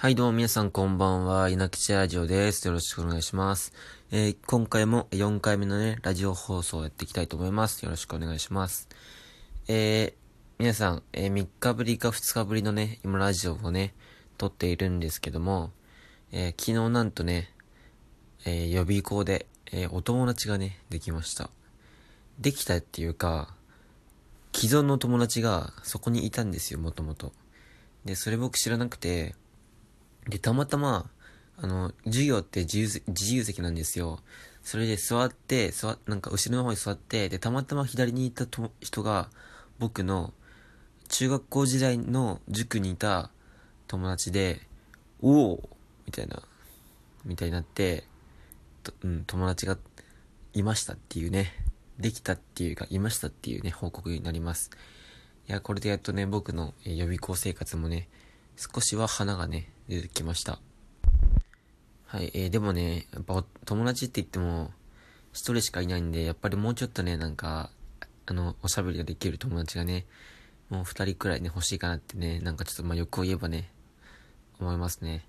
はい、どうも皆さんこんばんは。稲吉ラジオです。よろしくお願いします。えー今回も4回目のね、ラジオ放送をやっていきたいと思います。よろしくお願いします。えー皆さん、えー3日ぶりか2日ぶりのね、今ラジオをね、撮っているんですけども、え昨日なんとね、え予備校で、えお友達がね、できました。できたっていうか、既存の友達がそこにいたんですよ、もともと。で、それ僕知らなくて、で、たまたま、あの、授業って自由自由席なんですよ。それで座って、座、なんか後ろの方に座って、で、たまたま左にいたと人が、僕の中学校時代の塾にいた友達で、おおみたいな、みたいになって、とうん、友達がいましたっていうね、できたっていうか、いましたっていうね、報告になります。いや、これでやっとね、僕の予備校生活もね、少しは花がね、出てきました。はい、えー、でもね、やっぱ友達って言っても、一人しかいないんで、やっぱりもうちょっとね、なんか、あの、おしゃべりができる友達がね、もう二人くらいね、欲しいかなってね、なんかちょっとまあ欲を言えばね、思いますね。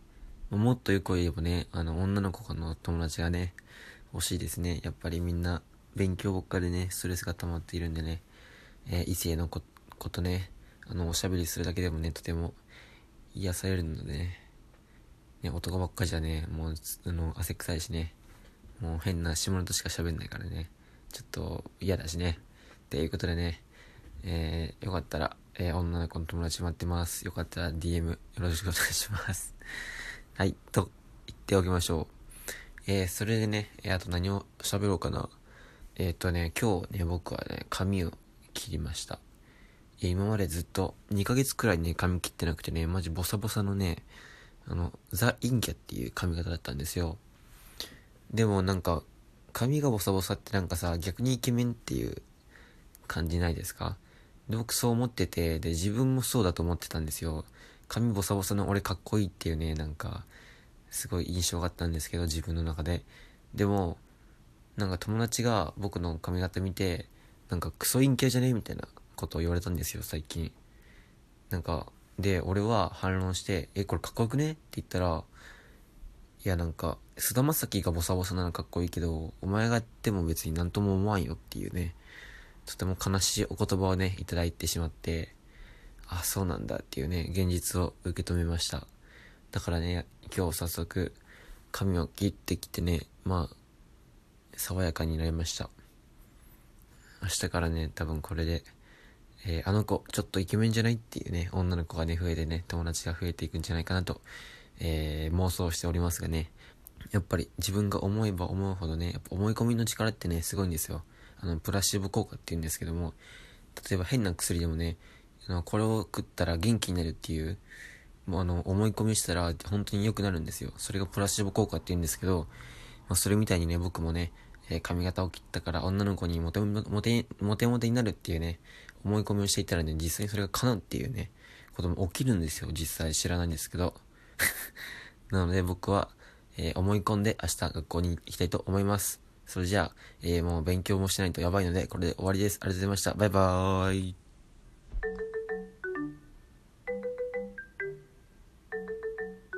もっと欲を言えばね、あの、女の子の友達がね、欲しいですね。やっぱりみんな、勉強ばっかでね、ストレスが溜まっているんでね、えー異性の子ことね、あの、おしゃべりするだけでもね、とても癒されるのでね、ね、男ばっかじゃね、もう、あの、汗臭いしね、もう変な下ネタしか喋んないからね、ちょっと嫌だしね。っていうことでね、えー、よかったら、えー女の子の友達待ってます。よかったら DM よろしくお願いします。はい、と言っておきましょう。えー、それでね、えーあと何を喋ろうかな。えーっとね、今日ね、僕はね、髪を切りました。いや今までずっと2ヶ月くらいね、髪切ってなくてね、マジボサボサのね、あの、ザ・インキャっていう髪型だったんですよ。でもなんか、髪がボサボサってなんかさ、逆にイケメンっていう感じないですか？で僕そう思ってて、で、自分もそうだと思ってたんですよ。髪ボサボサの俺かっこいいっていうね、なんか、すごい印象があったんですけど、自分の中で。でも、なんか友達が僕の髪型見て、なんかクソ陰キャじゃね？みたいなことを言われたんですよ、最近。なんか、で、俺は反論して、え、これかっこよくね？って言ったら、いやなんか、菅田将暉がボサボサならかっこいいけど、お前がやっても別になんとも思わんよっていうね、とても悲しいお言葉をね、いただいてしまって、あ、そうなんだっていうね、現実を受け止めました。だからね、今日早速、髪を切ってきてね、まあ、爽やかになりました。明日からね、多分これで、えーあの子、ちょっとイケメンじゃないっていうね、女の子がね、増えてね、友達が増えていくんじゃないかなと、えー妄想しておりますがね、やっぱり自分が思えば思うほどね、やっぱ思い込みの力ってね、すごいんですよ。あの、プラシーボ効果って言うんですけども、例えば変な薬でもね、あのこれを食ったら元気になるっていう、もうあの、思い込みしたら本当に良くなるんですよ。それがプラシーボ効果って言うんですけど、まあ、それみたいにね、僕もね、えー髪型を切ったから女の子にモテモテ、モテモテになるっていうね、思い込みをしていたらね、実際にそれが叶うっていうね、ことも起きるんですよ。実際知らないんですけど。なので僕は、えー思い込んで明日学校に行きたいと思います。それじゃあ、えーもう勉強もしないとやばいので、これで終わりです。ありがとうございました。バイバーイ。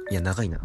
いや、長いな。